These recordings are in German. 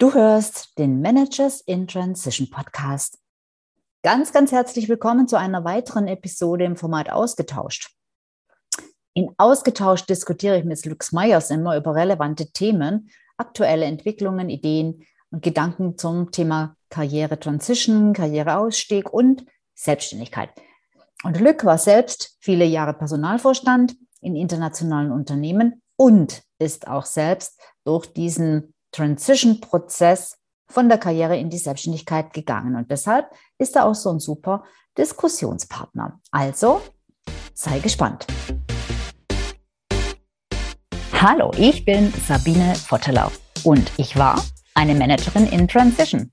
Du hörst den Managers in Transition Podcast. Ganz, ganz herzlich willkommen zu einer weiteren Episode im Format Ausgetauscht. In Ausgetauscht diskutiere ich mit Lux Meyers immer über relevante Themen, aktuelle Entwicklungen, Ideen und Gedanken zum Thema Karriere Transition, Karriereausstieg und Selbstständigkeit. Und Lück war selbst viele Jahre Personalvorstand in internationalen Unternehmen und ist auch selbst durch diesen Transition-Prozess von der Karriere in die Selbstständigkeit gegangen. Und deshalb ist er auch so ein super Diskussionspartner. Also sei gespannt. Hallo, ich bin Sabine Vottelau und ich war eine Managerin in Transition.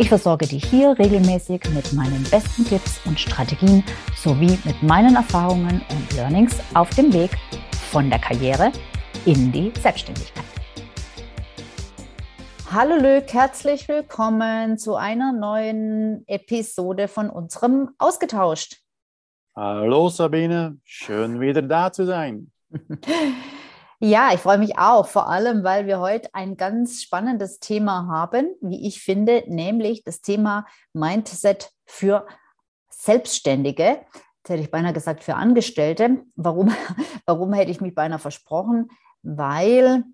Ich versorge dich hier regelmäßig mit meinen besten Tipps und Strategien sowie mit meinen Erfahrungen und Learnings auf dem Weg von der Karriere in die Selbstständigkeit. Hallo Lück, herzlich willkommen zu einer neuen Episode von unserem Ausgetauscht. Hallo Sabine, schön wieder da zu sein. Ja, ich freue mich auch, vor allem, weil wir heute ein ganz spannendes Thema haben, wie ich finde, nämlich das Thema Mindset für Selbstständige. Jetzt hätte ich beinahe gesagt für Angestellte. Warum, warum hätte ich mich beinahe versprochen? Weil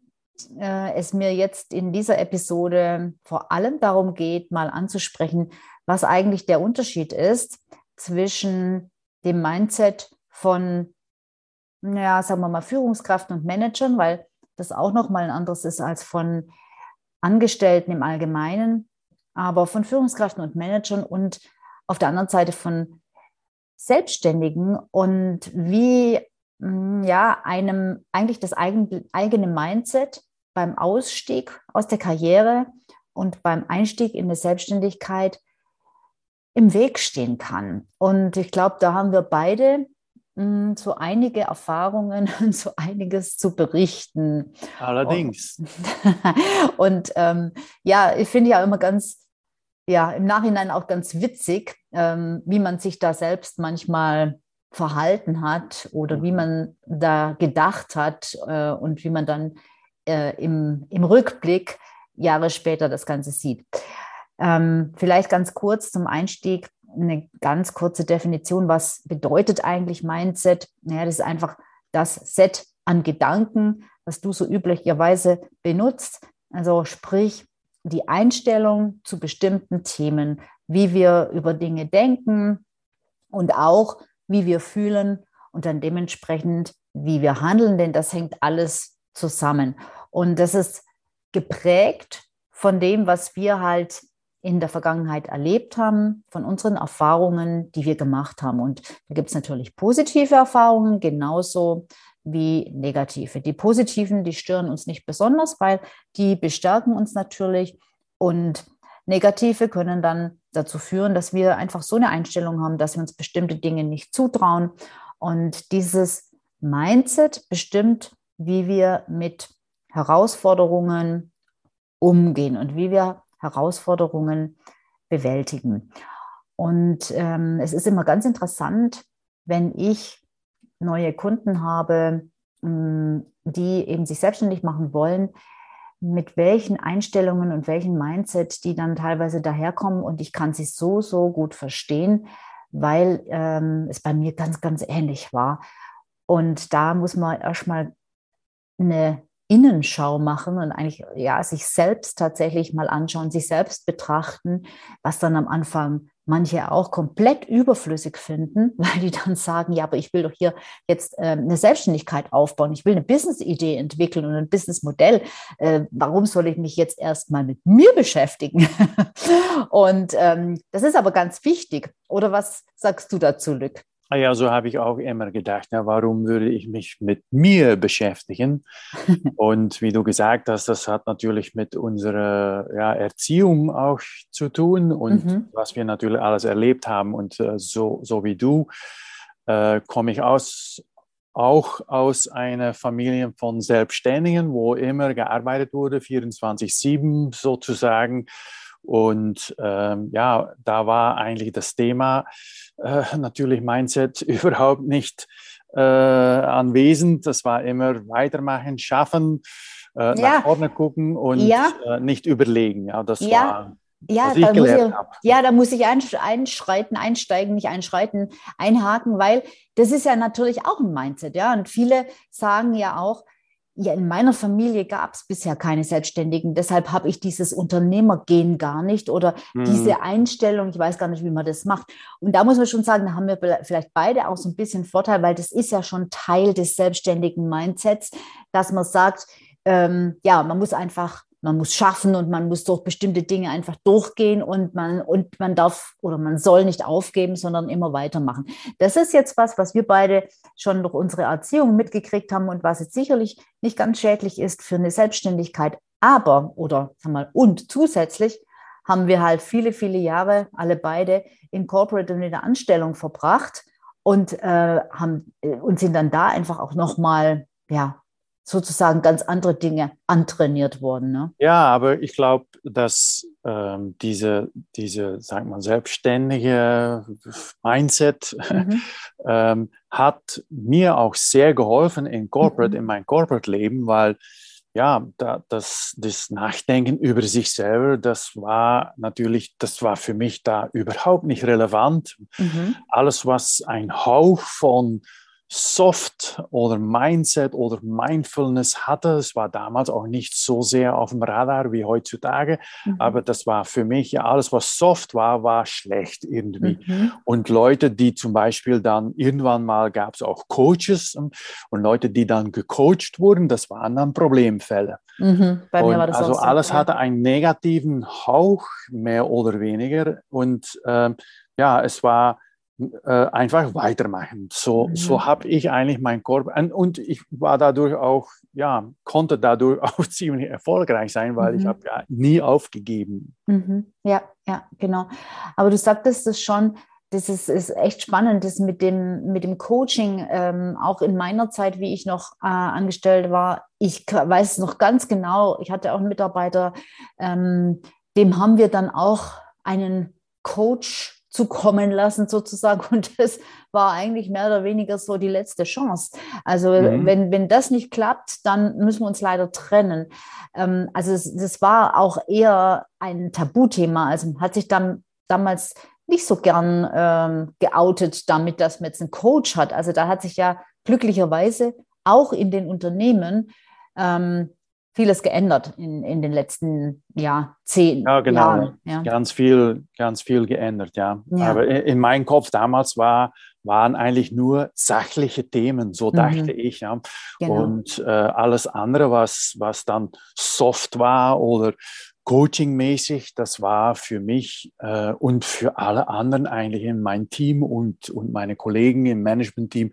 äh, es mir jetzt in dieser Episode vor allem darum geht, mal anzusprechen, was eigentlich der Unterschied ist zwischen dem Mindset von ja, sagen wir mal, Führungskräften und Managern, weil das auch nochmal ein anderes ist als von Angestellten im Allgemeinen, aber von Führungskräften und Managern und auf der anderen Seite von Selbstständigen und wie hm, ja, einem eigentlich das eigene, eigene Mindset beim Ausstieg aus der Karriere und beim Einstieg in die Selbstständigkeit im Weg stehen kann. Und ich glaube, da haben wir beide Mm, so einige Erfahrungen und so einiges zu berichten. Allerdings. Und, und ähm, ja, ich finde ja immer ganz, ja, im Nachhinein auch ganz witzig, ähm, wie man sich da selbst manchmal verhalten hat oder wie mhm. man da gedacht hat äh, und wie man dann äh, im, im Rückblick Jahre später das Ganze sieht. Ähm, vielleicht ganz kurz zum Einstieg eine ganz kurze Definition. Was bedeutet eigentlich Mindset? Naja, das ist einfach das Set an Gedanken, was du so üblicherweise benutzt. Also sprich die Einstellung zu bestimmten Themen, wie wir über Dinge denken und auch wie wir fühlen und dann dementsprechend, wie wir handeln, denn das hängt alles zusammen. Und das ist geprägt von dem, was wir halt in der Vergangenheit erlebt haben, von unseren Erfahrungen, die wir gemacht haben. Und da gibt es natürlich positive Erfahrungen, genauso wie negative. Die positiven, die stören uns nicht besonders, weil die bestärken uns natürlich. Und negative können dann dazu führen, dass wir einfach so eine Einstellung haben, dass wir uns bestimmte Dinge nicht zutrauen. Und dieses Mindset bestimmt, wie wir mit Herausforderungen umgehen und wie wir Herausforderungen bewältigen. Und ähm, es ist immer ganz interessant, wenn ich neue Kunden habe, hm, die eben sich selbstständig machen wollen, mit welchen Einstellungen und welchen Mindset die dann teilweise daherkommen. Und ich kann sie so, so gut verstehen, weil ähm, es bei mir ganz, ganz ähnlich war. Und da muss man erstmal eine Innenschau machen und eigentlich ja sich selbst tatsächlich mal anschauen, sich selbst betrachten, was dann am Anfang manche auch komplett überflüssig finden, weil die dann sagen, ja, aber ich will doch hier jetzt äh, eine Selbstständigkeit aufbauen, ich will eine Business-Idee entwickeln und ein Businessmodell. Äh, warum soll ich mich jetzt erstmal mit mir beschäftigen? und ähm, das ist aber ganz wichtig. Oder was sagst du dazu, Lück? Ah ja, so habe ich auch immer gedacht, ja, warum würde ich mich mit mir beschäftigen? Und wie du gesagt hast, das hat natürlich mit unserer ja, Erziehung auch zu tun und mhm. was wir natürlich alles erlebt haben. Und äh, so, so wie du äh, komme ich aus, auch aus einer Familie von Selbstständigen, wo immer gearbeitet wurde, 24-7 sozusagen. Und ähm, ja, da war eigentlich das Thema äh, natürlich Mindset überhaupt nicht äh, anwesend. Das war immer weitermachen, schaffen, äh, ja. nach vorne gucken und ja. Äh, nicht überlegen. Ja, das ja. war ja, da muss ich, ja, da muss ich einschreiten, einsteigen, nicht einschreiten, einhaken, weil das ist ja natürlich auch ein Mindset, ja. Und viele sagen ja auch, ja, in meiner Familie gab es bisher keine Selbstständigen, deshalb habe ich dieses Unternehmergehen gar nicht oder mhm. diese Einstellung, ich weiß gar nicht, wie man das macht. Und da muss man schon sagen, da haben wir vielleicht beide auch so ein bisschen Vorteil, weil das ist ja schon Teil des selbstständigen Mindsets, dass man sagt, ähm, ja, man muss einfach man muss schaffen und man muss durch bestimmte Dinge einfach durchgehen und man, und man darf oder man soll nicht aufgeben, sondern immer weitermachen. Das ist jetzt was, was wir beide schon durch unsere Erziehung mitgekriegt haben und was jetzt sicherlich nicht ganz schädlich ist für eine Selbstständigkeit. Aber, oder sag mal, und zusätzlich haben wir halt viele, viele Jahre, alle beide, in Corporate und in der Anstellung verbracht und, äh, haben, äh, und sind dann da einfach auch nochmal, ja, sozusagen ganz andere Dinge antrainiert worden. Ne? Ja, aber ich glaube, dass ähm, diese, diese, sagen wir, selbstständige Mindset mhm. ähm, hat mir auch sehr geholfen in Corporate, mhm. in mein Corporate-Leben, weil ja, da, das, das Nachdenken über sich selber, das war natürlich, das war für mich da überhaupt nicht relevant. Mhm. Alles, was ein Hauch von Soft oder Mindset oder Mindfulness hatte. Es war damals auch nicht so sehr auf dem Radar wie heutzutage, mhm. aber das war für mich ja alles, was soft war, war schlecht irgendwie. Mhm. Und Leute, die zum Beispiel dann irgendwann mal gab es auch Coaches und Leute, die dann gecoacht wurden, das waren dann Problemfälle. Mhm. Also so, alles ja. hatte einen negativen Hauch, mehr oder weniger. Und äh, ja, es war äh, einfach weitermachen. So, mhm. so habe ich eigentlich mein Korb und, und, ich war dadurch auch, ja, konnte dadurch auch ziemlich erfolgreich sein, weil mhm. ich habe ja nie aufgegeben. Mhm. Ja, ja, genau. Aber du sagtest es schon, das ist, ist echt spannend, das mit dem, mit dem Coaching, ähm, auch in meiner Zeit, wie ich noch äh, angestellt war. Ich weiß noch ganz genau, ich hatte auch einen Mitarbeiter, ähm, dem haben wir dann auch einen Coach zukommen lassen sozusagen. Und das war eigentlich mehr oder weniger so die letzte Chance. Also mhm. wenn, wenn das nicht klappt, dann müssen wir uns leider trennen. Ähm, also es, das war auch eher ein Tabuthema. Also hat sich dann damals nicht so gern ähm, geoutet damit, dass man jetzt einen Coach hat. Also da hat sich ja glücklicherweise auch in den Unternehmen ähm, vieles geändert in, in den letzten ja, zehn ja, genau. Jahren. Ja. Ganz viel, ganz viel geändert, ja. ja. Aber in, in meinem Kopf damals war, waren eigentlich nur sachliche Themen, so mhm. dachte ich. Ja. Genau. Und äh, alles andere, was, was dann soft war oder coachingmäßig, das war für mich äh, und für alle anderen eigentlich in meinem Team und, und meine Kollegen im Management-Team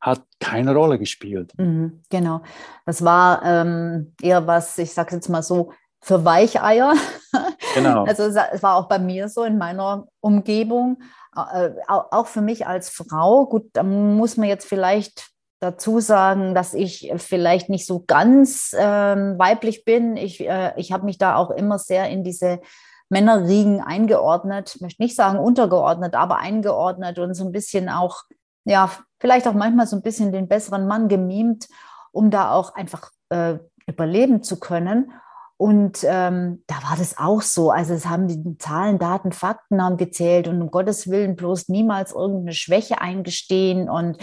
hat keine Rolle gespielt. Mhm, genau. Das war ähm, eher was, ich sage jetzt mal so, für Weicheier. Genau. Also es war auch bei mir so in meiner Umgebung, äh, auch für mich als Frau. Gut, da muss man jetzt vielleicht dazu sagen, dass ich vielleicht nicht so ganz ähm, weiblich bin. Ich, äh, ich habe mich da auch immer sehr in diese Männerriegen eingeordnet. Ich möchte nicht sagen untergeordnet, aber eingeordnet und so ein bisschen auch ja, vielleicht auch manchmal so ein bisschen den besseren Mann gemimt, um da auch einfach äh, überleben zu können. Und ähm, da war das auch so. Also es haben die Zahlen, Daten, Fakten haben gezählt und um Gottes Willen bloß niemals irgendeine Schwäche eingestehen und,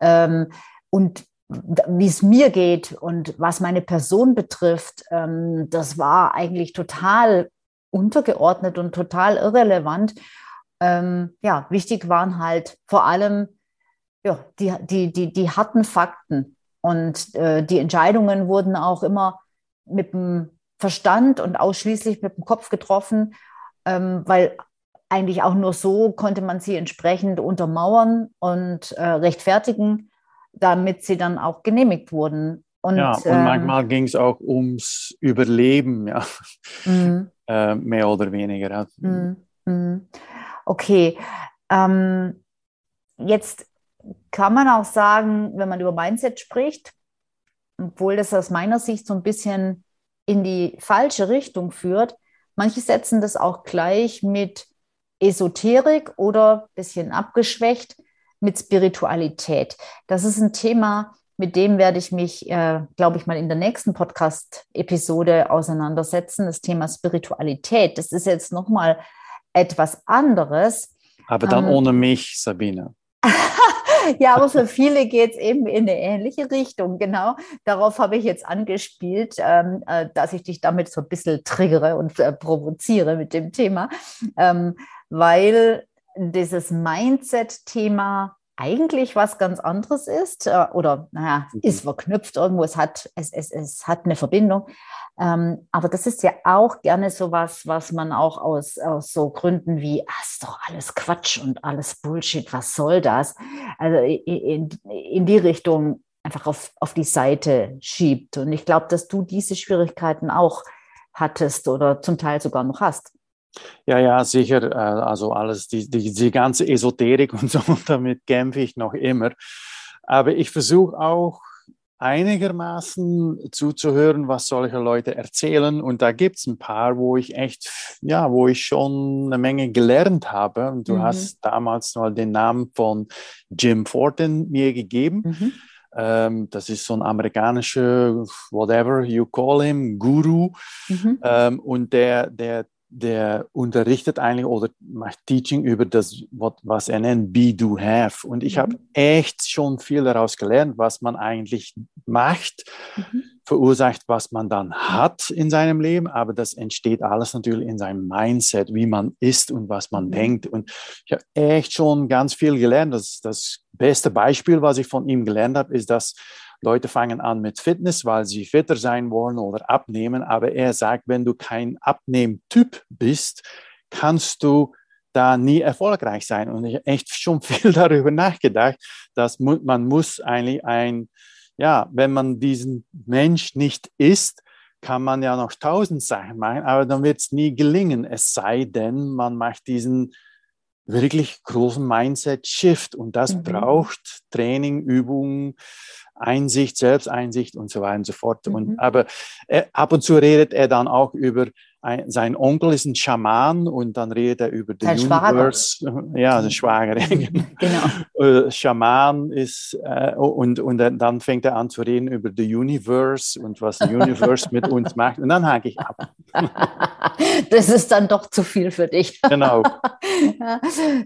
ähm, und wie es mir geht und was meine Person betrifft, ähm, das war eigentlich total untergeordnet und total irrelevant. Ähm, ja, wichtig waren halt vor allem ja, die, die, die, die harten Fakten. Und äh, die Entscheidungen wurden auch immer mit dem Verstand und ausschließlich mit dem Kopf getroffen, ähm, weil eigentlich auch nur so konnte man sie entsprechend untermauern und äh, rechtfertigen, damit sie dann auch genehmigt wurden. Und, ja, und ähm, manchmal ging es auch ums Überleben, ja. Mhm. äh, mehr oder weniger. Ja. Mhm. mhm. Okay. Ähm, jetzt kann man auch sagen, wenn man über Mindset spricht, obwohl das aus meiner Sicht so ein bisschen in die falsche Richtung führt, manche setzen das auch gleich mit Esoterik oder ein bisschen abgeschwächt mit Spiritualität. Das ist ein Thema, mit dem werde ich mich, äh, glaube ich, mal in der nächsten Podcast-Episode auseinandersetzen. Das Thema Spiritualität. Das ist jetzt nochmal etwas anderes. Aber dann ähm, ohne mich, Sabine. ja, aber für viele geht es eben in eine ähnliche Richtung. Genau, darauf habe ich jetzt angespielt, ähm, äh, dass ich dich damit so ein bisschen triggere und äh, provoziere mit dem Thema, ähm, weil dieses Mindset-Thema eigentlich was ganz anderes ist äh, oder naja, mhm. ist verknüpft irgendwo, es hat, es, es, es hat eine Verbindung. Ähm, aber das ist ja auch gerne so was, was man auch aus, aus so Gründen wie, ah, ist doch alles Quatsch und alles Bullshit, was soll das? Also in, in die Richtung einfach auf, auf die Seite schiebt. Und ich glaube, dass du diese Schwierigkeiten auch hattest oder zum Teil sogar noch hast. Ja, ja, sicher. Äh, also alles, die, die, die ganze Esoterik und so, damit kämpfe ich noch immer. Aber ich versuche auch einigermaßen zuzuhören, was solche Leute erzählen. Und da gibt es ein paar, wo ich echt, ja, wo ich schon eine Menge gelernt habe. Und du mhm. hast damals mal den Namen von Jim Fortin mir gegeben. Mhm. Ähm, das ist so ein amerikanischer, whatever you call him, Guru. Mhm. Ähm, und der, der der unterrichtet eigentlich oder macht Teaching über das, was er nennt, Be, Do, Have. Und ich mhm. habe echt schon viel daraus gelernt, was man eigentlich macht, mhm. verursacht, was man dann hat in seinem Leben. Aber das entsteht alles natürlich in seinem Mindset, wie man ist und was man mhm. denkt. Und ich habe echt schon ganz viel gelernt. Das, das beste Beispiel, was ich von ihm gelernt habe, ist, dass Leute fangen an mit Fitness, weil sie fitter sein wollen oder abnehmen. Aber er sagt, wenn du kein Abnehmtyp bist, kannst du da nie erfolgreich sein. Und ich habe echt schon viel darüber nachgedacht, dass man muss eigentlich ein, ja, wenn man diesen Mensch nicht ist, kann man ja noch tausend Sachen machen, aber dann wird es nie gelingen, es sei denn, man macht diesen wirklich großen Mindset-Shift und das mhm. braucht Training, Übungen, Einsicht, Selbsteinsicht und so weiter und so fort. Mhm. Und, aber er, ab und zu redet er dann auch über ein, sein Onkel ist ein Schaman und dann redet er über den Universe. Schwager. Ja, der Schwager. genau. Äh, Schaman ist, äh, und, und dann fängt er an zu reden über the Universe und was the Universe mit uns macht. Und dann hake ich ab. das ist dann doch zu viel für dich. Genau.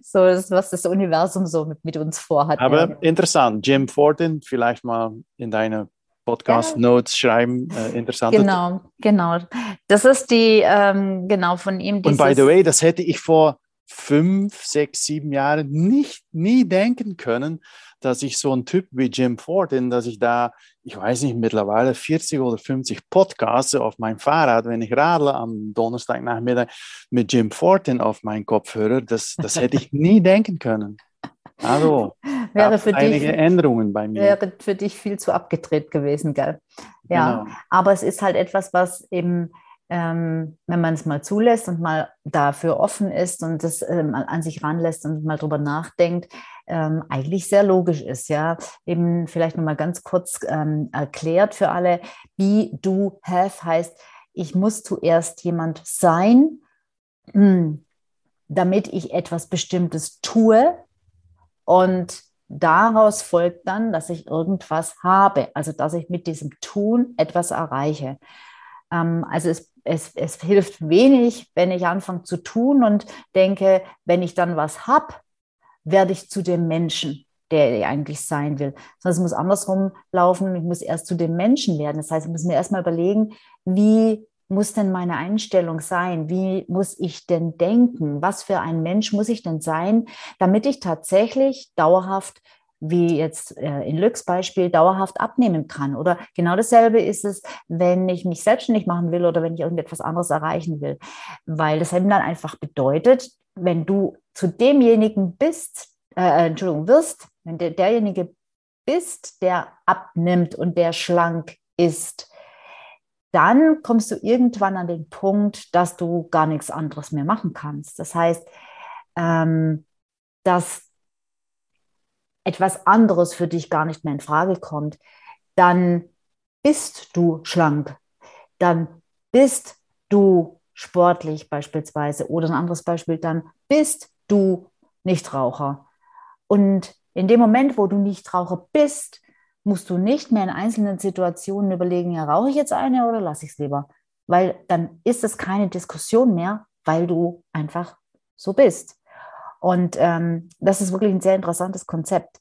so, das, was das Universum so mit, mit uns vorhat. Aber ja. interessant. Jim Forden, vielleicht mal in deine Podcast-Notes schreiben. Äh, interessant. Genau, genau. Das ist die, ähm, genau von ihm. Und by the way, das hätte ich vor fünf, sechs, sieben Jahren nicht, nie denken können, dass ich so ein Typ wie Jim Forden, dass ich da, ich weiß nicht, mittlerweile 40 oder 50 Podcasts auf meinem Fahrrad, wenn ich radle am Donnerstagnachmittag mit Jim Forden auf meinen Kopfhörer, das, das hätte ich nie denken können. Also, wäre für einige dich, Änderungen bei mir. Wäre für dich viel zu abgedreht gewesen, gell? Ja, genau. aber es ist halt etwas, was eben, ähm, wenn man es mal zulässt und mal dafür offen ist und das ähm, an sich ranlässt und mal drüber nachdenkt, ähm, eigentlich sehr logisch ist, ja. Eben vielleicht nochmal ganz kurz ähm, erklärt für alle, be, do, have heißt, ich muss zuerst jemand sein, hm, damit ich etwas Bestimmtes tue, und daraus folgt dann, dass ich irgendwas habe, also dass ich mit diesem Tun etwas erreiche. Ähm, also es, es, es hilft wenig, wenn ich anfange zu tun und denke, wenn ich dann was habe, werde ich zu dem Menschen, der ich eigentlich sein will. Sondern es muss andersrum laufen. Ich muss erst zu dem Menschen werden. Das heißt, ich muss mir erstmal überlegen, wie muss denn meine Einstellung sein? Wie muss ich denn denken? Was für ein Mensch muss ich denn sein, damit ich tatsächlich dauerhaft wie jetzt äh, in Lücks Beispiel dauerhaft abnehmen kann. Oder genau dasselbe ist es, wenn ich mich selbstständig machen will oder wenn ich irgendetwas anderes erreichen will. Weil das eben dann einfach bedeutet, wenn du zu demjenigen bist, äh, Entschuldigung, wirst, wenn der, derjenige bist, der abnimmt und der schlank ist, dann kommst du irgendwann an den Punkt, dass du gar nichts anderes mehr machen kannst. Das heißt, ähm, dass etwas anderes für dich gar nicht mehr in Frage kommt, dann bist du schlank, dann bist du sportlich beispielsweise oder ein anderes Beispiel, dann bist du Nichtraucher. Und in dem Moment, wo du Nichtraucher bist, musst du nicht mehr in einzelnen Situationen überlegen, ja, rauche ich jetzt eine oder lasse ich es lieber? Weil dann ist es keine Diskussion mehr, weil du einfach so bist. Und ähm, das ist wirklich ein sehr interessantes Konzept.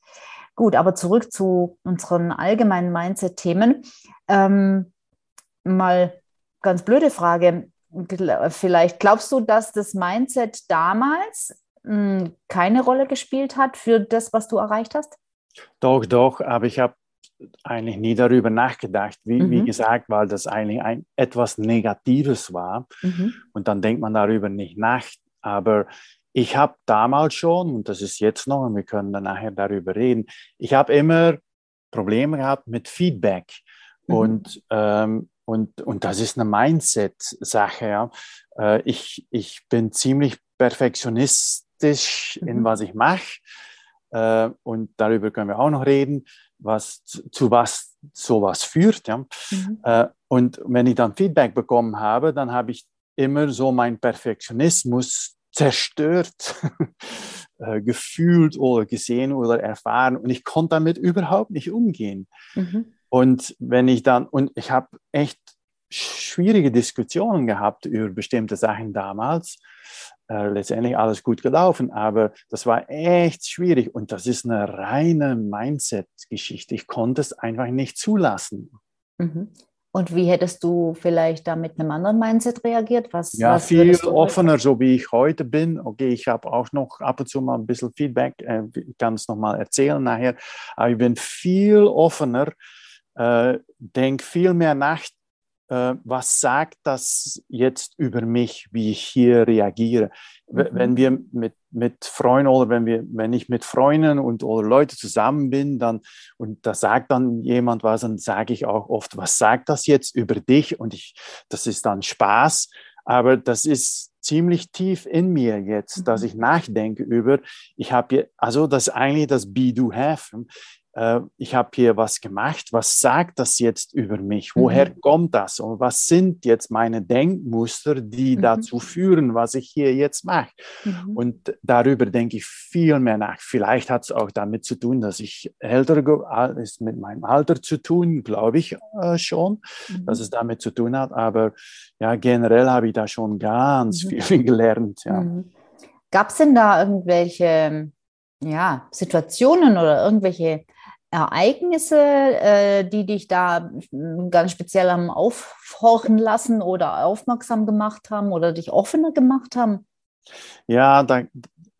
Gut, aber zurück zu unseren allgemeinen Mindset-Themen. Ähm, mal ganz blöde Frage. Vielleicht glaubst du, dass das Mindset damals mh, hm, keine Rolle gespielt hat für das, was du erreicht hast? Doch, doch, aber ich habe eigentlich nie darüber nachgedacht, wie, mhm. wie gesagt, weil das eigentlich ein, etwas Negatives war. Mhm. Und dann denkt man darüber nicht nach. Aber ich habe damals schon, und das ist jetzt noch, und wir können dann nachher darüber reden, ich habe immer Probleme gehabt mit Feedback. Mhm. Und, ähm, und, und das ist eine Mindset-Sache. Ja. Äh, ich, ich bin ziemlich perfektionistisch in mhm. was ich mache. Äh, und darüber können wir auch noch reden, was zu, was sowas führt. Ja. Mhm. Äh, und wenn ich dann Feedback bekommen habe, dann habe ich immer so meinen Perfektionismus zerstört äh, gefühlt oder gesehen oder erfahren und ich konnte damit überhaupt nicht umgehen. Mhm. Und wenn ich dann, und ich habe echt schwierige Diskussionen gehabt über bestimmte Sachen damals. Äh, letztendlich alles gut gelaufen, aber das war echt schwierig und das ist eine reine Mindset-Geschichte. Ich konnte es einfach nicht zulassen. Mhm. Und wie hättest du vielleicht da mit einem anderen Mindset reagiert? Was, ja, was viel offener, so wie ich heute bin. Okay, ich habe auch noch ab und zu mal ein bisschen Feedback. Äh, ich kann es nochmal erzählen nachher. Aber ich bin viel offener, äh, denke viel mehr nach, was sagt das jetzt über mich, wie ich hier reagiere. Mhm. Wenn wir mit, mit Freunden oder wenn, wir, wenn ich mit Freunden und oder Leute zusammen bin, dann, und da sagt dann jemand was, dann sage ich auch oft, was sagt das jetzt über dich? Und ich, das ist dann Spaß, aber das ist ziemlich tief in mir jetzt, dass mhm. ich nachdenke über, ich habe hier, also das ist eigentlich das Be Do Have äh, ich habe hier was gemacht, was sagt das jetzt über mich? Woher mhm. kommt das? Und was sind jetzt meine Denkmuster, die mhm. dazu führen, was ich hier jetzt mache? Mhm. Und darüber denke ich viel mehr nach. Vielleicht hat es auch damit zu tun, dass ich älter ist mit meinem Alter zu tun, glaube ich äh, schon, dass mhm. es damit zu tun hat. Aber ja, generell habe ich da schon ganz mhm. viel gelernt. Ja. Mhm. Gab es denn da irgendwelche ja, Situationen oder irgendwelche Ereignisse, äh, die dich da hm, ganz speziell haben aufhorchen lassen oder aufmerksam gemacht haben oder dich offener gemacht haben? Ja, da,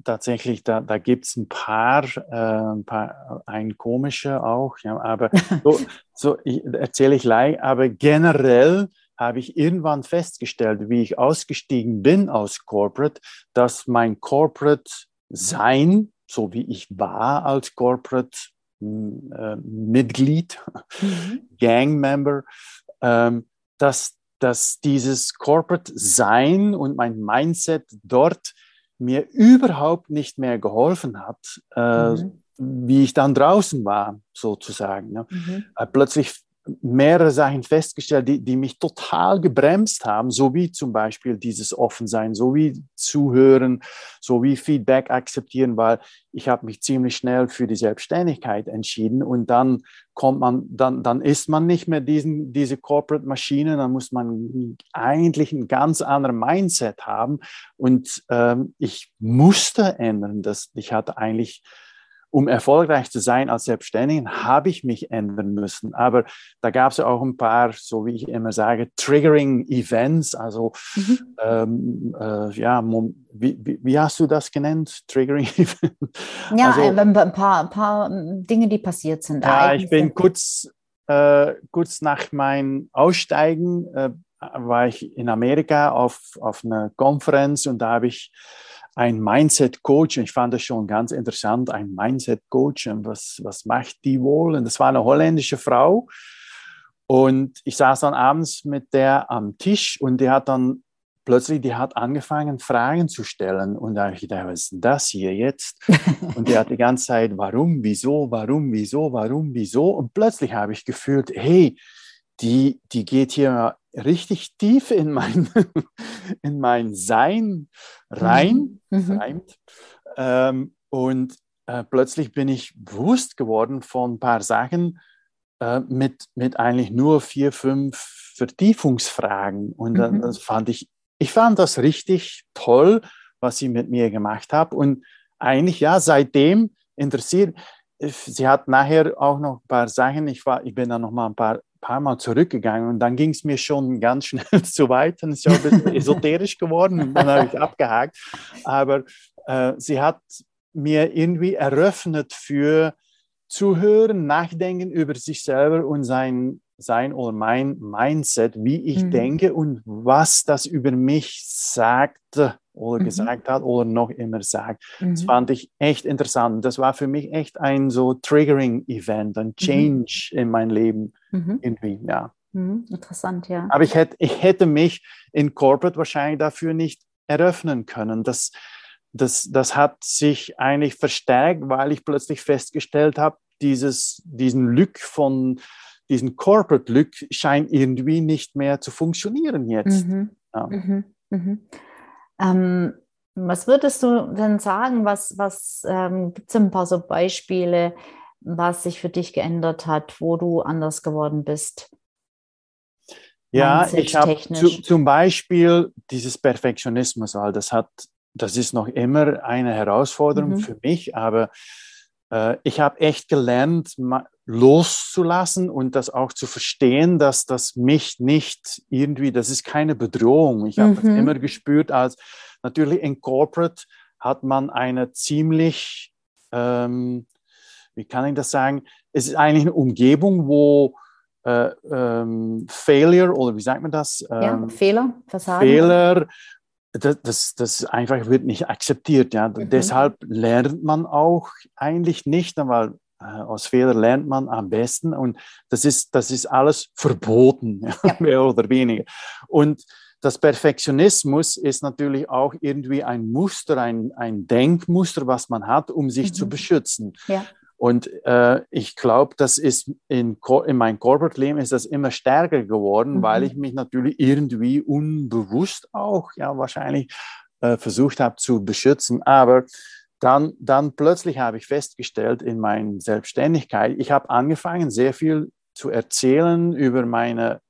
tatsächlich, da, da gibt es ein paar, äh, ein paar, ein komische auch, ja, aber so, so erzähle ich gleich, aber generell habe ich irgendwann festgestellt, wie ich ausgestiegen bin aus Corporate, dass mein Corporate Sein, so wie ich war als Corporate äh, Mitglied, mhm. Gangmember, ähm, dass, dass dieses Corporate Sein und mein Mindset dort mir überhaupt nicht mehr geholfen hat, äh, mhm. wie ich dann draußen war, sozusagen. Ne? Mhm. Äh, plötzlich mehrere Sachen festgestellt, die, die mich total gebremst haben, so wie zum Beispiel dieses Offensein, so wie Zuhören, so wie Feedback akzeptieren, weil ich habe mich ziemlich schnell für die Selbstständigkeit entschieden und dann kommt man, dann, dann ist man nicht mehr diesen, diese Corporate-Maschine, dann muss man eigentlich ein ganz anderes Mindset haben und ähm, ich musste ändern, dass ich hatte eigentlich um erfolgreich zu sein als Selbstständigen, habe ich mich ändern müssen. Aber da gab es auch ein paar, so wie ich immer sage, triggering Events. Also, mhm. ähm, äh, ja, wie, wie, wie, hast du das genannt? Triggering Events? Ja, also, ein, paar, ein paar Dinge, die passiert sind. Ja, ich bin kurz, äh, kurz nach meinem Aussteigen, äh, war ich in Amerika auf, auf einer Konferenz und da habe ich ein Mindset-Coach. Ich fand das schon ganz interessant, ein Mindset-Coach. Was, was macht die wohl? Und das war eine holländische Frau. Und ich saß dann abends mit der am Tisch und die hat dann plötzlich, die hat angefangen, Fragen zu stellen. Und da habe ich gedacht, was ist denn das hier jetzt? und die hat die ganze Zeit, warum, wieso, warum, wieso, warum, wieso? Und plötzlich habe ich gefühlt, hey, die, die geht hier richtig tief in mein, in mein Sein rein. Mhm. mhm. Reimt. Ähm, und äh, plötzlich bin ich bewusst geworden von ein paar Sachen äh, mit, mit eigentlich nur vier, fünf Vertiefungsfragen. Und mhm. das fand ich ich fand das richtig toll, was sie mit mir gemacht hat. Und eigentlich, ja, seitdem interessiert, sie hat nachher auch noch ein paar Sachen, ich, war, ich bin dann noch mal ein paar, paar Mal zurückgegangen und dann ging es mir schon ganz schnell zu weit und es ist ja ein bisschen esoterisch geworden und dann habe ich abgehakt. Aber äh, sie hat mir irgendwie eröffnet für Zuhören, Nachdenken über sich selber und sein sein oder mein Mindset, wie ich mhm. denke und was das über mich sagt oder mhm. gesagt hat oder noch immer sagt. Mhm. Das fand ich echt interessant. Das war für mich echt ein so Triggering-Event, ein mhm. Change in mein Leben mhm. irgendwie, ja. Mhm. Interessant, ja. Aber ich hätte, ich hätte mich in Corporate wahrscheinlich dafür nicht eröffnen können. Das, das, das hat sich eigentlich verstärkt, weil ich plötzlich festgestellt habe, dieses, diesen Lück von diesen Corporate Look scheint irgendwie nicht mehr zu funktionieren jetzt. Mhm. Ja. Mhm. Mhm. Ähm, was würdest du denn sagen, was, was ähm, gibt es ein paar so Beispiele, was sich für dich geändert hat, wo du anders geworden bist? Ja, ich habe zu, zum Beispiel dieses Perfektionismus, weil das hat, das ist noch immer eine Herausforderung mhm. für mich, aber äh, ich habe echt gelernt, loszulassen und das auch zu verstehen, dass das mich nicht irgendwie, das ist keine Bedrohung. Ich habe mhm. immer gespürt, als natürlich in Corporate hat man eine ziemlich, ähm, wie kann ich das sagen, es ist eigentlich eine Umgebung, wo äh, ähm, Failure oder wie sagt man das? Ähm, ja, Fehler, Versagen. Fehler, das, das, das, einfach wird nicht akzeptiert. Ja. Mhm. Deshalb lernt man auch eigentlich nicht, weil äh, aus Fehlern lernt man am besten und das ist, das ist alles verboten, ja. mehr oder weniger. Und das Perfektionismus ist natürlich auch irgendwie ein Muster, ein, ein Denkmuster, was man hat, um sich mhm. zu beschützen. Ja. Und äh, ich glaube, das ist in, in meinem Corporate-Leben ist das immer stärker geworden, mhm. weil ich mich natürlich irgendwie unbewusst auch, ja, wahrscheinlich äh, versucht habe zu beschützen. Aber dann, dann plötzlich habe ich festgestellt in meiner Selbstständigkeit, ich habe angefangen, sehr viel zu erzählen über meine,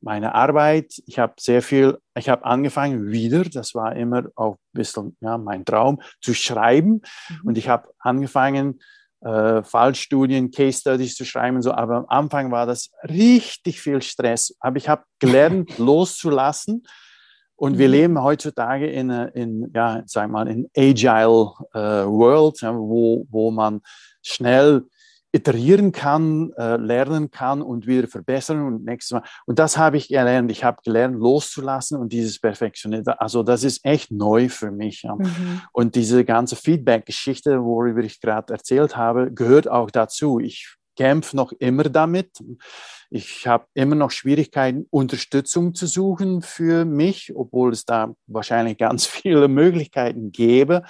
meine Arbeit. Ich habe sehr viel, ich habe angefangen wieder, das war immer auch ein bisschen ja, mein Traum, zu schreiben. Mhm. Und ich habe angefangen, äh, Fallstudien, Case Studies zu schreiben. So. Aber am Anfang war das richtig viel Stress. Aber ich habe gelernt, loszulassen und wir mhm. leben heutzutage in, in ja, sag mal, in agile äh, World, ja, wo, wo man schnell iterieren kann, äh, lernen kann und wieder verbessern und nächstes Mal. Und das habe ich gelernt. Ich habe gelernt, loszulassen und dieses Perfektionismus. Also das ist echt neu für mich. Ja. Mhm. Und diese ganze Feedback-Geschichte, worüber ich gerade erzählt habe, gehört auch dazu. Ich kämpfe noch immer damit. Ich habe immer noch Schwierigkeiten, Unterstützung zu suchen für mich, obwohl es da wahrscheinlich ganz viele Möglichkeiten gäbe.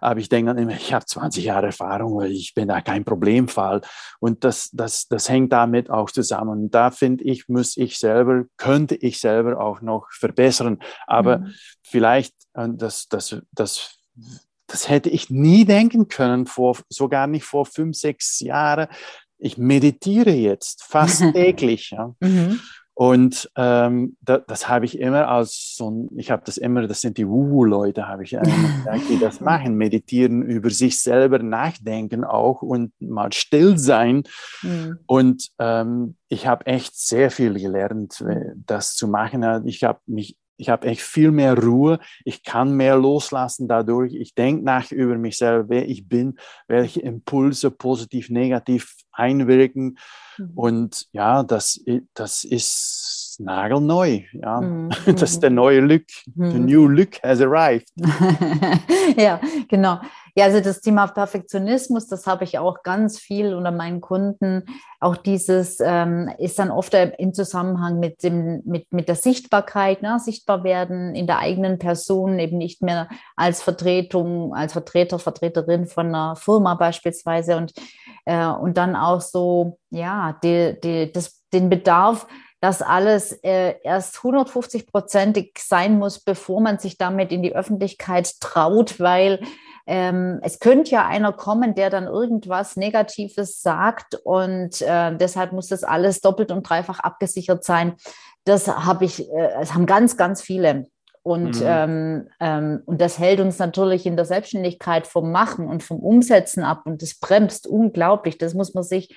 Aber ich denke dann immer, ich habe 20 Jahre Erfahrung, ich bin da kein Problemfall. Und das, das, das hängt damit auch zusammen. Und da finde ich, muss ich selber, könnte ich selber auch noch verbessern. Aber mhm. vielleicht, äh, das, das, das, das hätte ich nie denken können, vor, sogar nicht vor fünf, sechs Jahren, ich meditiere jetzt fast täglich. Ja. Mhm. Und ähm, da, das habe ich immer als so ein, ich habe das immer, das sind die Wuhu-Leute, habe ich gesagt, die das machen, meditieren, über sich selber nachdenken auch und mal still sein. Mhm. Und ähm, ich habe echt sehr viel gelernt, das zu machen. Ich habe mich ich habe echt viel mehr Ruhe, ich kann mehr loslassen dadurch, ich denke nach über mich selber, wer ich bin, welche Impulse positiv, negativ einwirken. Mhm. Und ja, das, das ist nagelneu. Ja. Mhm. Das ist der neue Look. Mhm. The new look has arrived. ja, genau. Ja, also das Thema Perfektionismus, das habe ich auch ganz viel unter meinen Kunden. Auch dieses ähm, ist dann oft im Zusammenhang mit, dem, mit, mit der Sichtbarkeit, ne? sichtbar werden in der eigenen Person, eben nicht mehr als Vertretung, als Vertreter, Vertreterin von einer Firma beispielsweise und, äh, und dann auch so, ja, die, die, das, den Bedarf, dass alles äh, erst 150-prozentig sein muss, bevor man sich damit in die Öffentlichkeit traut, weil ähm, es könnte ja einer kommen, der dann irgendwas Negatives sagt und äh, deshalb muss das alles doppelt und dreifach abgesichert sein. Das habe ich, äh, es haben ganz, ganz viele. Und, mhm. ähm, ähm, und das hält uns natürlich in der Selbstständigkeit vom Machen und vom Umsetzen ab und das bremst unglaublich. Das muss man sich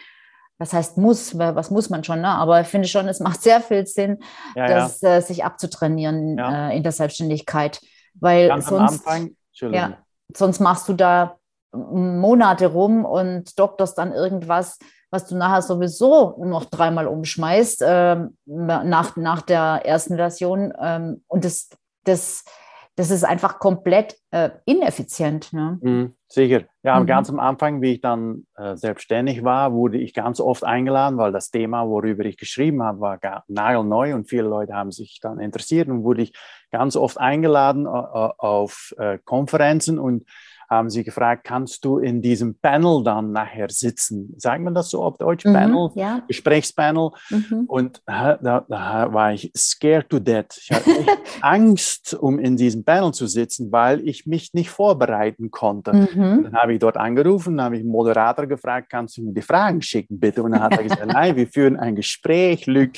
was heißt muss, was muss man schon, ne? aber ich finde schon, es macht sehr viel Sinn, ja, das ja. Äh, sich abzutrainieren ja. äh, in der Selbstständigkeit. Weil Ganz sonst, am Anfang, ja, sonst machst du da Monate rum und dokterst dann irgendwas, was du nachher sowieso noch dreimal umschmeißt ähm, nach, nach der ersten Version. Ähm, und das, das, das ist einfach komplett äh, ineffizient. Ne? Mhm, sicher. Ja, mhm. ganz am Anfang, wie ich dann äh, selbstständig war, wurde ich ganz oft eingeladen, weil das Thema, worüber ich geschrieben habe, war nagelneu und viele Leute haben sich dann interessiert und wurde ich ganz oft eingeladen äh, auf äh, Konferenzen und haben sie gefragt, kannst du in diesem Panel dann nachher sitzen? Sagt man das so auf Deutsch? Mhm, Panel, ja. Gesprächspanel. Mhm. Und da, da, war ich scared to death. Ich hatte Angst, um in diesem Panel zu sitzen, weil ich mich nicht vorbereiten konnte. Mhm. Dann habe ich dort angerufen, habe ich den Moderator gefragt, kannst du mir die Fragen schicken, bitte? Und dann hat er gesagt, nein, wir führen ein Gespräch, Luc.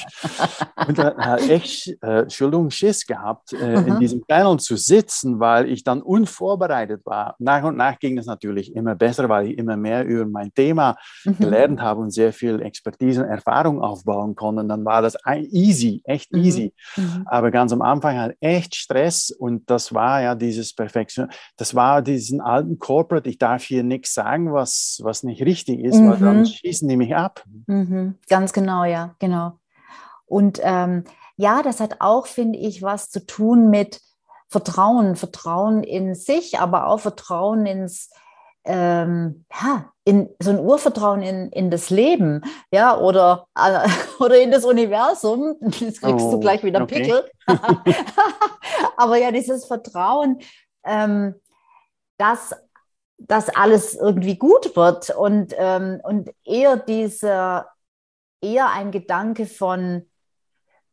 Und dann hat ich, äh, Entschuldigung, Schiss gehabt, äh, in diesem Panel zu sitzen, weil ich dann unvorbereitet war. Nach nach und nach ging es natürlich immer besser, weil ich immer mehr über mein Thema mhm. gelernt habe und sehr viel Expertise und Erfahrung aufbauen konnte. Und dann war das easy, echt mhm. easy. Mhm. Aber ganz am Anfang halt echt Stress und das war ja dieses Perfektion, das war diesen alten Corporate, ich darf hier nichts sagen, was, was nicht richtig ist, weil dann mhm. schießen die mich ab. Mhm. Ganz genau, ja, genau. Und ähm, ja, das hat auch, finde ich, was zu tun mit, Vertrauen, Vertrauen in sich, aber auch Vertrauen ins, ähm, ja, in so ein Urvertrauen in, in das Leben, ja, oder, äh, oder in das Universum. Jetzt kriegst oh, du gleich wieder okay. Pickel. aber ja, dieses Vertrauen, ähm, dass, dass alles irgendwie gut wird und, ähm, und eher dieser, eher ein Gedanke von,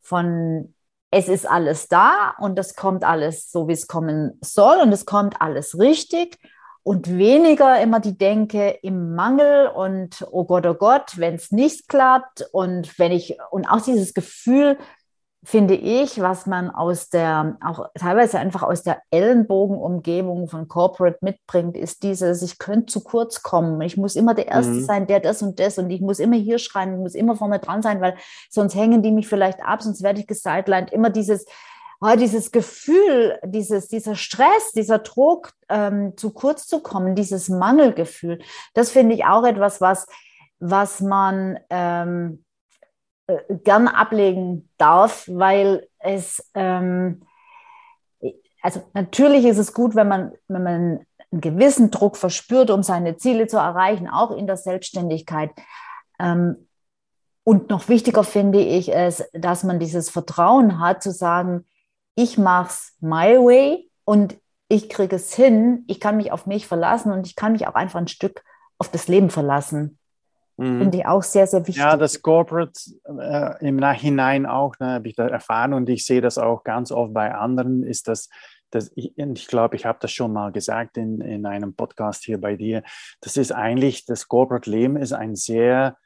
von es ist alles da und es kommt alles so, wie es kommen soll und es kommt alles richtig. Und weniger immer die Denke im Mangel und oh Gott, oh Gott, wenn es nicht klappt und wenn ich und auch dieses Gefühl, finde ich, was man aus der, auch teilweise einfach aus der Ellenbogenumgebung von Corporate mitbringt, ist dieses, ich könnte zu kurz kommen. Ich muss immer der Erste mhm. sein, der das und das und ich muss immer hier schreien, ich muss immer vorne dran sein, weil sonst hängen die mich vielleicht ab, sonst werde ich gesidelined. Immer dieses, oh, dieses Gefühl, dieses, dieser Stress, dieser Druck, ähm, zu kurz zu kommen, dieses Mangelgefühl, das finde ich auch etwas, was, was man, ähm, äh, gern ablegen darf, weil es, ähm, also natürlich ist es gut, wenn man, wenn man einen gewissen Druck verspürt, um seine Ziele zu erreichen, auch in der Selbstständigkeit. Ähm, und noch wichtiger finde ich es, dass man dieses Vertrauen hat, zu sagen, ich mache es my way und ich kriege es hin, ich kann mich auf mich verlassen und ich kann mich auch einfach ein Stück auf das Leben verlassen. Mhm. Finde ich auch sehr, sehr wichtig. Ja, das Corporate äh, im Nachhinein auch, ne, habe ich da erfahren und ich sehe das auch ganz oft bei anderen, ist das, das ich, ich glaube, ich habe das schon mal gesagt in, in einem Podcast hier bei dir, das ist eigentlich, das Corporate Leben ist ein sehr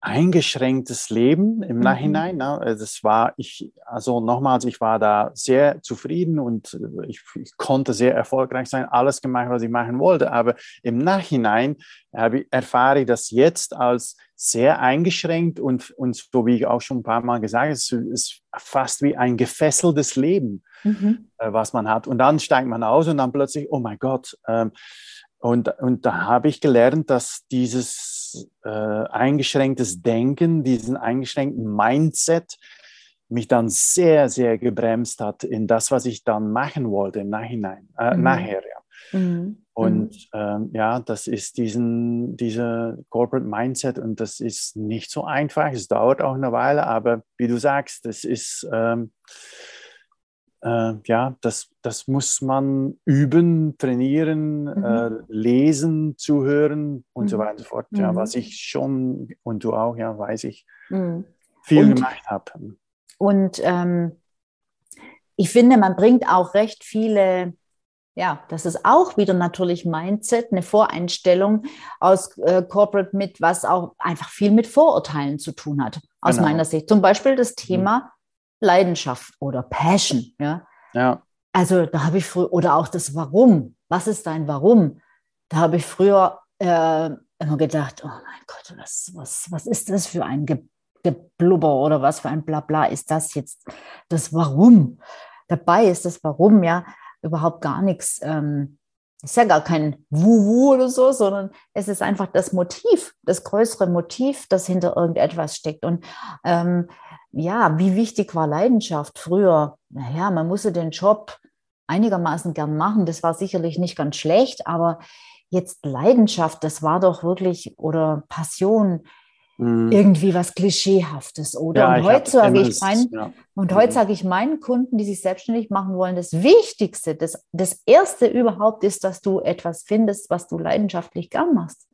eingeschränktes Leben im mhm. Nachhinein. Ne? Also das war ich, also nochmals, ich war da sehr zufrieden und äh, ich, ich, konnte sehr erfolgreich sein, alles gemacht, was ich machen wollte. Aber im Nachhinein habe, erfahre ich das jetzt als sehr eingeschränkt und, und so wie ich auch schon ein paar Mal gesagt habe, es ist fast wie ein gefesseltes Leben, mhm. Äh, was man hat. Und dann steigt man aus und dann plötzlich, oh mein Gott, ähm, und, und da habe ich gelernt, dass dieses äh, eingeschränktes Denken, diesen eingeschränkten Mindset, mich dann sehr, sehr gebremst hat in das, was ich dann machen wollte im Nachhinein, äh, mhm. nachher, ja. Mhm. Und mhm. ähm, ja, das ist diesen, diese Corporate Mindset und das ist nicht so einfach. Es dauert auch eine Weile, aber wie du sagst, das ist, ähm, äh, ja, das, das muss man üben, trainieren, mhm. äh, lesen, zuhören und mhm. so weiter und so fort. Ja, mhm. was ich schon und du auch, ja, weiß ich, mhm. viel und, gemacht habe. Und ähm, ich finde, man bringt auch recht viele ja, das ist auch wieder natürlich Mindset, eine Voreinstellung aus äh, Corporate mit, was auch einfach viel mit Vorurteilen zu tun hat, aus genau. meiner Sicht. Zum Beispiel das mhm. Thema. Leidenschaft oder Passion. Ja. ja. Also da habe ich früher, oder auch das Warum. Was ist dein Warum? Da habe ich früher äh, immer gedacht, oh mein Gott, was, was, was ist das für ein Ge Geblubber oder was für ein Blabla ist das jetzt das Warum? Dabei ist das Warum, ja überhaupt gar nichts, ähm, ist ja gar kein Wuhu oder so, sondern es ist einfach das Motiv, das größere Motiv, das hinter irgendetwas steckt. Und ähm, ja, wie wichtig war Leidenschaft früher? Naja, man musste den Job einigermaßen gern machen. Das war sicherlich nicht ganz schlecht, aber jetzt Leidenschaft, das war doch wirklich, oder Passion, mhm. irgendwie was Klischeehaftes, oder? Ja, und heute sage ich meinen, ja. und heute mhm. sage ich meinen Kunden, die sich selbstständig machen wollen, das Wichtigste, das, das Erste überhaupt ist, dass du etwas findest, was du leidenschaftlich gern machst.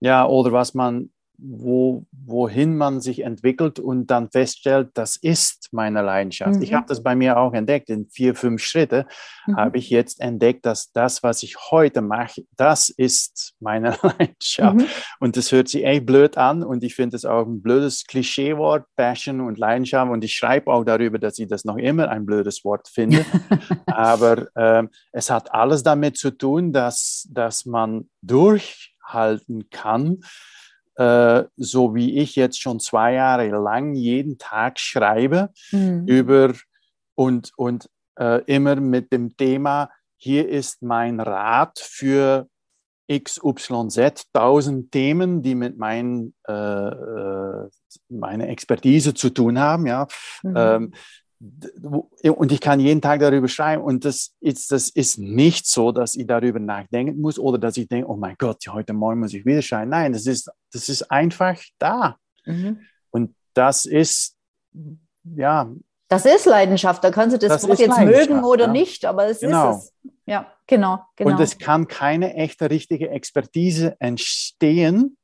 Ja, oder was man wo, wohin man sich entwickelt und dann feststellt, das ist meine Leidenschaft. Mhm. Ich habe das bei mir auch entdeckt. In vier, fünf Schritte mhm. habe ich jetzt entdeckt, dass das, was ich heute mache, das ist meine Leidenschaft. Mhm. Und das hört sich echt blöd an und ich finde es auch ein blödes Klischeewort, Passion und Leidenschaft. Und ich schreibe auch darüber, dass ich das noch immer ein blödes Wort finde. Aber äh, es hat alles damit zu tun, dass, dass man durchhalten kann, äh, so wie ich jetzt schon zwei Jahre lang jeden Tag schreibe mhm. über und, und äh, immer mit dem Thema, hier ist mein Rat für XYZ, tausend Themen, die mit mein, äh, äh meiner Expertise zu tun haben. Ja. Mhm. Ähm, und ich kann jeden Tag darüber schreiben und das ist, das ist nicht so, dass ich darüber nachdenken muss oder dass ich denke, oh mein Gott, heute Morgen muss ich wieder schreiben. Nein, das ist, das ist einfach da. Mhm. Und das ist, ja. Das ist Leidenschaft, da kannst du das, das Wort jetzt mögen oder ja. nicht, aber es genau. ist es. Ja, genau, genau. Und es kann keine echte, richtige Expertise entstehen,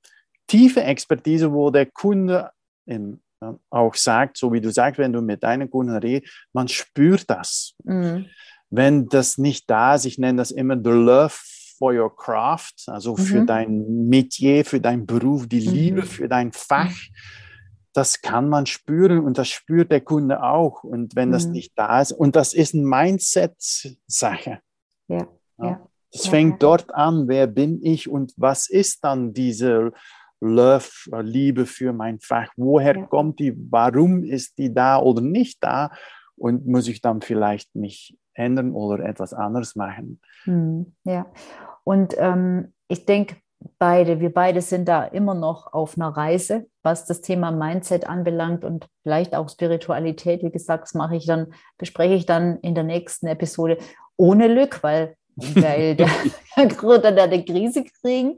tiefe Expertise, wo der Kunde im auch sagt, so wie du sagst, wenn du mit deinen Kunden redest, man spürt das. Mhm. Wenn das nicht da ist, ich nenne das immer the love for your craft, also mhm. für dein Metier, für deinen Beruf, die mhm. Liebe für dein Fach, das kann man spüren und das spürt der Kunde auch. Und wenn das mhm. nicht da ist, und das ist eine Mindset-Sache. Ja. ja. Es ja. fängt dort an, wer bin ich und was ist dann diese Love, äh, Liebe für mein Fach. Woher ja. kommt die? Warum ist die da oder nicht da? Und muss ich dann vielleicht mich ändern oder etwas anderes machen? Hm, ja, und ähm, ich denke, beide, wir beide sind da immer noch auf einer Reise, was das Thema Mindset anbelangt und vielleicht auch Spiritualität. Wie gesagt, das mache ich dann, bespreche ich dann in der nächsten Episode ohne Lück, weil weil der Gründer da die Krise kriegen.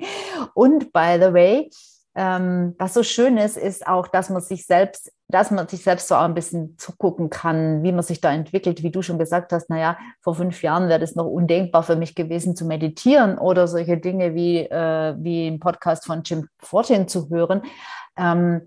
Und by the way, ähm, was so schön ist, ist auch, dass man sich selbst, dass man sich selbst so auch ein bisschen zugucken kann, wie man sich da entwickelt. Wie du schon gesagt hast, naja, vor fünf Jahren wäre das noch undenkbar für mich gewesen zu meditieren oder solche Dinge wie, äh, wie im Podcast von Jim Fortin zu hören. Ähm,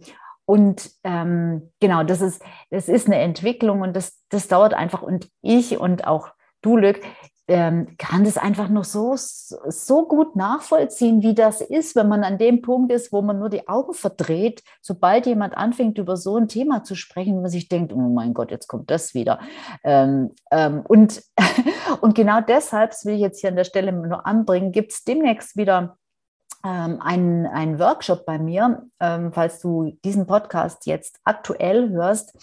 und ähm, genau, das ist, das ist eine Entwicklung und das, das dauert einfach. Und ich und auch du, Lück, ähm, kann das einfach noch so, so gut nachvollziehen, wie das ist, wenn man an dem Punkt ist, wo man nur die Augen verdreht, sobald jemand anfängt, über so ein Thema zu sprechen, man sich denkt, oh mein Gott, jetzt kommt das wieder. Ähm, ähm, und, und genau deshalb, das will ich jetzt hier an der Stelle nur anbringen, gibt es demnächst wieder ähm, einen, einen Workshop bei mir, ähm, falls du diesen Podcast jetzt aktuell hörst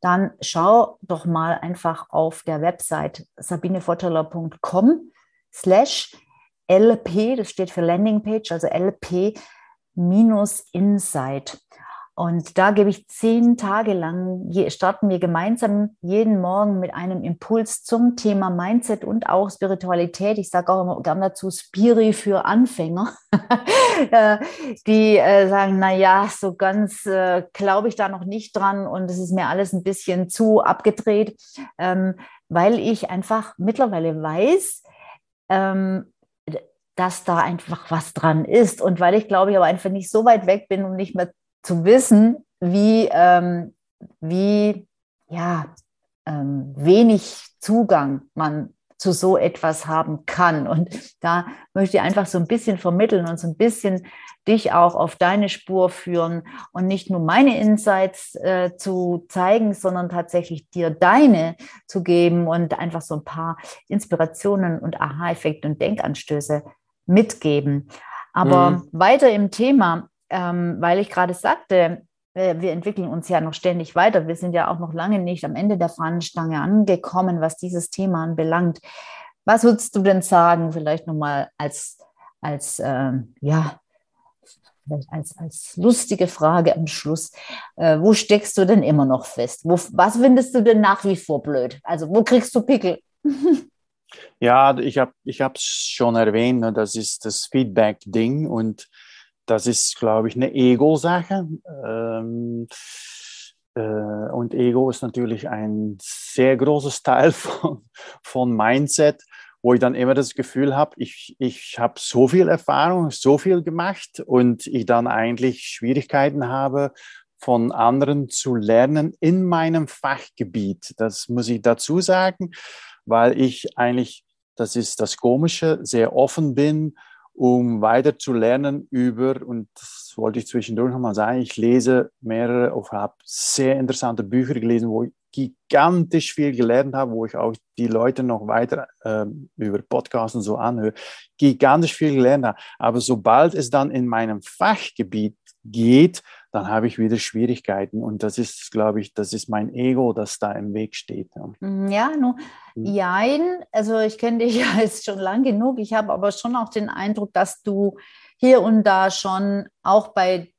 dann schau doch mal einfach auf der Website sabinefotteler.com slash LP, das steht für Landingpage, also LP minus Insight. Und da gebe ich zehn Tage lang, starten wir gemeinsam jeden Morgen mit einem Impuls zum Thema Mindset und auch Spiritualität. Ich sage auch immer gern dazu Spiri für Anfänger, äh, die äh, sagen, na ja, so ganz äh, glaube ich da noch nicht dran und es ist mir alles ein bisschen zu abgedreht, ähm, weil ich einfach mittlerweile weiß, ähm, dass da einfach was dran ist. Und weil ich glaube ich aber einfach nicht so weit weg bin, um nicht mehr zu wissen, wie, ähm, wie ja, ähm, wenig Zugang man zu so etwas haben kann. Und da möchte ich einfach so ein bisschen vermitteln und so ein bisschen dich auch auf deine Spur führen und nicht nur meine Insights äh, zu zeigen, sondern tatsächlich dir deine zu geben und einfach so ein paar Inspirationen und Aha-Effekte und Denkanstöße mitgeben. Aber mhm. weiter im Thema, ähm, weil ich gerade sagte, äh, wir entwickeln uns ja noch ständig weiter. Wir sind ja auch noch lange nicht am Ende der Fahnenstange angekommen, was dieses Thema anbelangt. Was würdest du denn sagen, vielleicht nochmal als, als ähm, ja, als, als lustige Frage am Schluss. Äh, wo steckst du denn immer noch fest? Wo, was findest du denn nach wie vor blöd? Also, wo kriegst du Pickel? ja, ich habe es schon erwähnt, ne, das ist das Feedback-Ding und das ist, glaube ich, eine Ego-Sache. Ähm, äh, und Ego ist natürlich ein sehr großes Teil von, von Mindset, wo ich dann immer das Gefühl habe, ich, ich habe so viel Erfahrung, so viel gemacht und ich dann eigentlich Schwierigkeiten habe, von anderen zu lernen in meinem Fachgebiet. Das muss ich dazu sagen, weil ich eigentlich, das ist das Komische, sehr offen bin um weiter zu lernen über, und das wollte ich zwischendurch nochmal sagen, ich lese mehrere, oder habe sehr interessante Bücher gelesen, wo ich gigantisch viel gelernt habe, wo ich auch die Leute noch weiter äh, über Podcasts und so anhöre, gigantisch viel gelernt habe. Aber sobald es dann in meinem Fachgebiet geht, dann habe ich wieder Schwierigkeiten. Und das ist, glaube ich, das ist mein Ego, das da im Weg steht. Ja, nur hm. jein. Also ich kenne dich ja jetzt schon lang genug. Ich habe aber schon auch den Eindruck, dass du hier und da schon auch bei,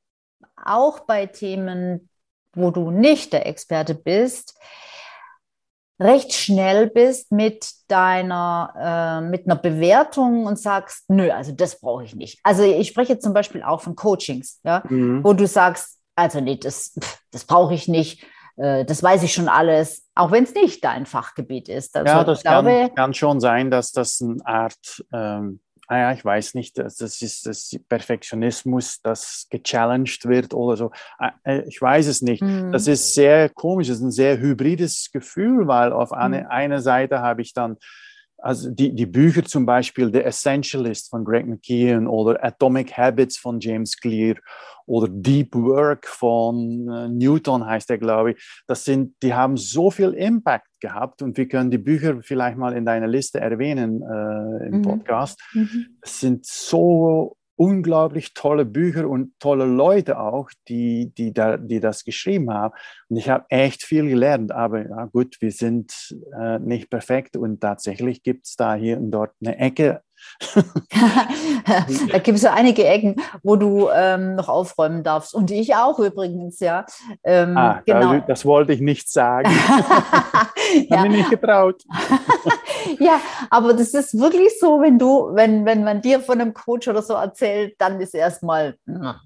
auch bei Themen, wo du nicht der Experte bist, recht schnell bist mit deiner, äh, mit einer Bewertung und sagst, nö, also das brauche ich nicht. Also ich spreche zum Beispiel auch von Coachings, ja, mhm. wo du sagst, also nee, das, das brauche ich nicht, äh, das weiß ich schon alles, auch wenn es nicht dein Fachgebiet ist. Also, ja, das glaube, kann, kann, schon sein, dass das eine Art ähm, ah ja, ich weiß nicht, das ist das Perfektionismus, das gechallenged wird oder so. Ah, äh, ich weiß es nicht. Mhm. Das ist sehr komisch, das ist ein sehr hybrides Gefühl, weil auf eine, mhm. einer Seite habe ich dann also die, die Bücher zum Beispiel The Essentialist von Greg McKeown oder Atomic Habits von James Clear oder Deep Work von äh, Newton heißt er, glaube ich. Das sind, die haben so viel Impact gehabt und wir können die Bücher vielleicht mal in deiner Liste erwähnen äh, im mhm. Podcast. Mhm. Es sind so unglaublich tolle Bücher und tolle Leute auch, die, die, da, die das geschrieben haben. Und ich habe echt viel gelernt. Aber ja, gut, wir sind äh, nicht perfekt und tatsächlich gibt es da hier und dort eine Ecke, da gibt es so einige Ecken, wo du ähm, noch aufräumen darfst. Und ich auch übrigens, ja. Ähm, ah, genau. Das wollte ich nicht sagen. ja. Habe mich nicht getraut. ja, aber das ist wirklich so, wenn du, wenn, wenn man dir von einem Coach oder so erzählt, dann ist erstmal,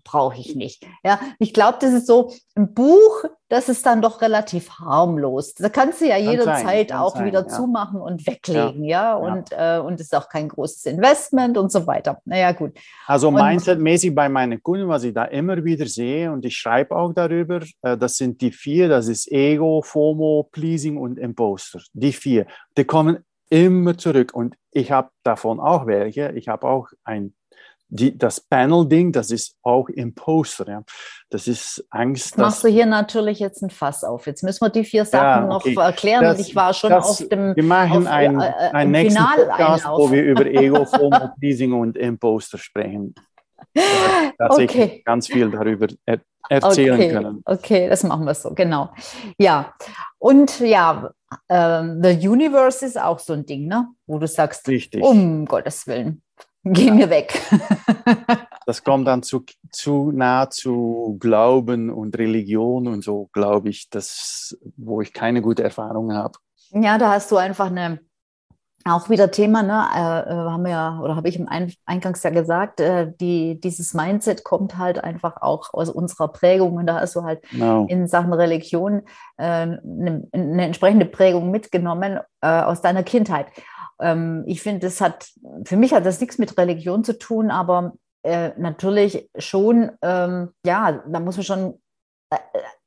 brauche ich nicht. Ja, ich glaube, das ist so ein Buch, das ist dann doch relativ harmlos. Da kannst du ja jederzeit auch sein, wieder ja. zumachen und weglegen, ja. ja? Und, ja. Äh, und ist auch kein großes Investment und so weiter. Naja, gut. Also mindsetmäßig bei meinen Kunden, was ich da immer wieder sehe und ich schreibe auch darüber, äh, das sind die vier, das ist Ego, FOMO, Pleasing und Imposter. Die vier. Die kommen immer zurück und ich habe davon auch welche. Ich habe auch ein die, das Panel-Ding, das ist auch Imposter. Ja. Das ist Angst. Machst du hier natürlich jetzt ein Fass auf. Jetzt müssen wir die vier Sachen ja, okay. noch erklären. Das, ich war schon das, auf dem. Wir machen auf, einen, äh, äh nächsten Final Podcast, wo wir über Ego, FOMO, Pleasing und Imposter sprechen. Tatsächlich okay. ganz viel darüber er erzählen okay. können. Okay, das machen wir so, genau. Ja, und ja, äh, The Universe ist auch so ein Ding, ne? wo du sagst, Richtig. um Gottes Willen geh mir weg. das kommt dann zu, zu nah zu Glauben und Religion und so, glaube ich, das, wo ich keine gute Erfahrung habe. Ja, da hast du einfach eine, auch wieder Thema, ne? Äh, äh haben wir ja, oder habe ich im Eingangs ja gesagt, äh, die, dieses Mindset kommt halt einfach auch aus unserer Prägung und da hast du halt no. in Sachen Religion äh, eine, eine, entsprechende Prägung mitgenommen äh, aus deiner Kindheit. Ähm, ich finde, das hat, für mich hat das nichts mit Religion zu tun, aber äh, natürlich schon, ähm, ja, da muss man schon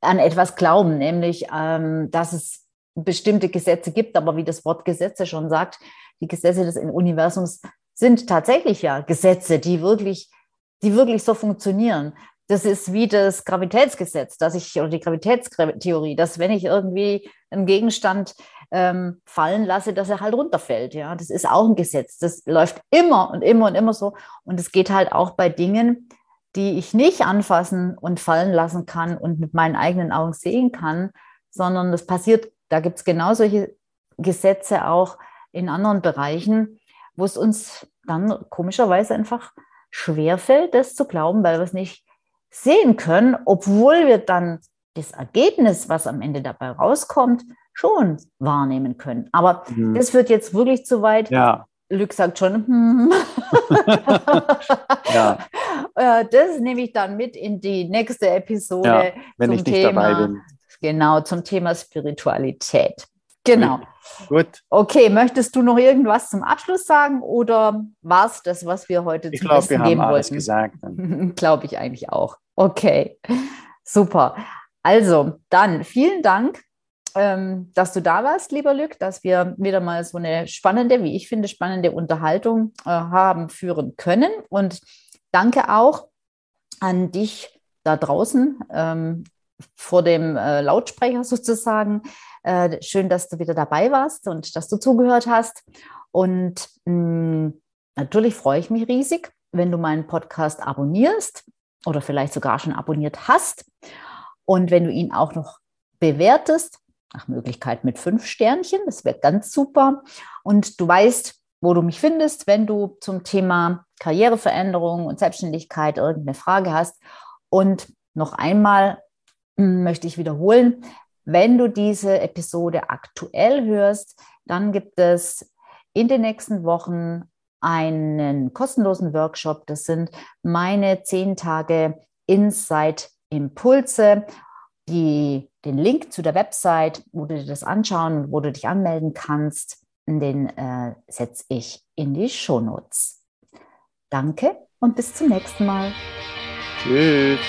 an etwas glauben, nämlich, ähm, dass es bestimmte Gesetze gibt, aber wie das Wort Gesetze schon sagt, die Gesetze des Universums sind tatsächlich ja Gesetze, die wirklich, die wirklich so funktionieren. Das ist wie das Gravitätsgesetz, dass ich, oder die Gravitätstheorie, dass wenn ich irgendwie einen Gegenstand ähm, fallen lasse, dass er halt runterfällt. Ja, das ist auch ein Gesetz. Das läuft immer und immer und immer so. Und es geht halt auch bei Dingen, die ich nicht anfassen und fallen lassen kann und mit meinen eigenen Augen sehen kann, sondern das passiert, da gibt es genau solche Gesetze auch in anderen Bereichen, wo es uns dann komischerweise einfach schwerfällt, das zu glauben, weil wir es nicht sehen können, obwohl wir dann das Ergebnis, was am Ende dabei rauskommt, schon wahrnehmen können. Aber mhm. das wird jetzt wirklich zu weit. Ja. Lück sagt schon, hm. ja. Äh, das nehme ich dann mit in die nächste Episode. Ja, wenn ich nicht Thema, dabei bin. Genau, zum Thema Spiritualität. Genau. Gut. Okay, möchtest du noch irgendwas zum Abschluss sagen oder war es das, was wir heute ich zum glaub, Besten geben wollten? Ich glaube, wir haben alles gesagt. glaube ich eigentlich auch. Okay, super. Also, dann vielen Dank ähm, dass du da warst, lieber Lück, dass wir wieder mal so eine spannende, wie ich finde, spannende Unterhaltung äh, haben führen können. Und danke auch an dich da draußen ähm, vor dem äh, Lautsprecher sozusagen. Äh, schön, dass du wieder dabei warst und dass du zugehört hast. Und mh, mm, natürlich freue ich mich riesig, wenn du meinen Podcast abonnierst oder vielleicht sogar schon abonniert hast. Und wenn du ihn auch noch bewertest, nach Möglichkeit mit fünf Sternchen. Das wäre ganz super. Und du weißt, wo du mich findest, wenn du zum Thema Karriereveränderung und Selbstständigkeit irgendeine Frage hast. Und noch einmal möchte ich wiederholen, wenn du diese Episode aktuell hörst, dann gibt es in den nächsten Wochen einen kostenlosen Workshop. Das sind meine zehn Tage Insight Impulse die, den Link zu der Website, wo du dir das anschauen und wo du dich anmelden kannst, den äh, setze ich in die Shownotes. Danke und bis zum nächsten Mal. Tschüss.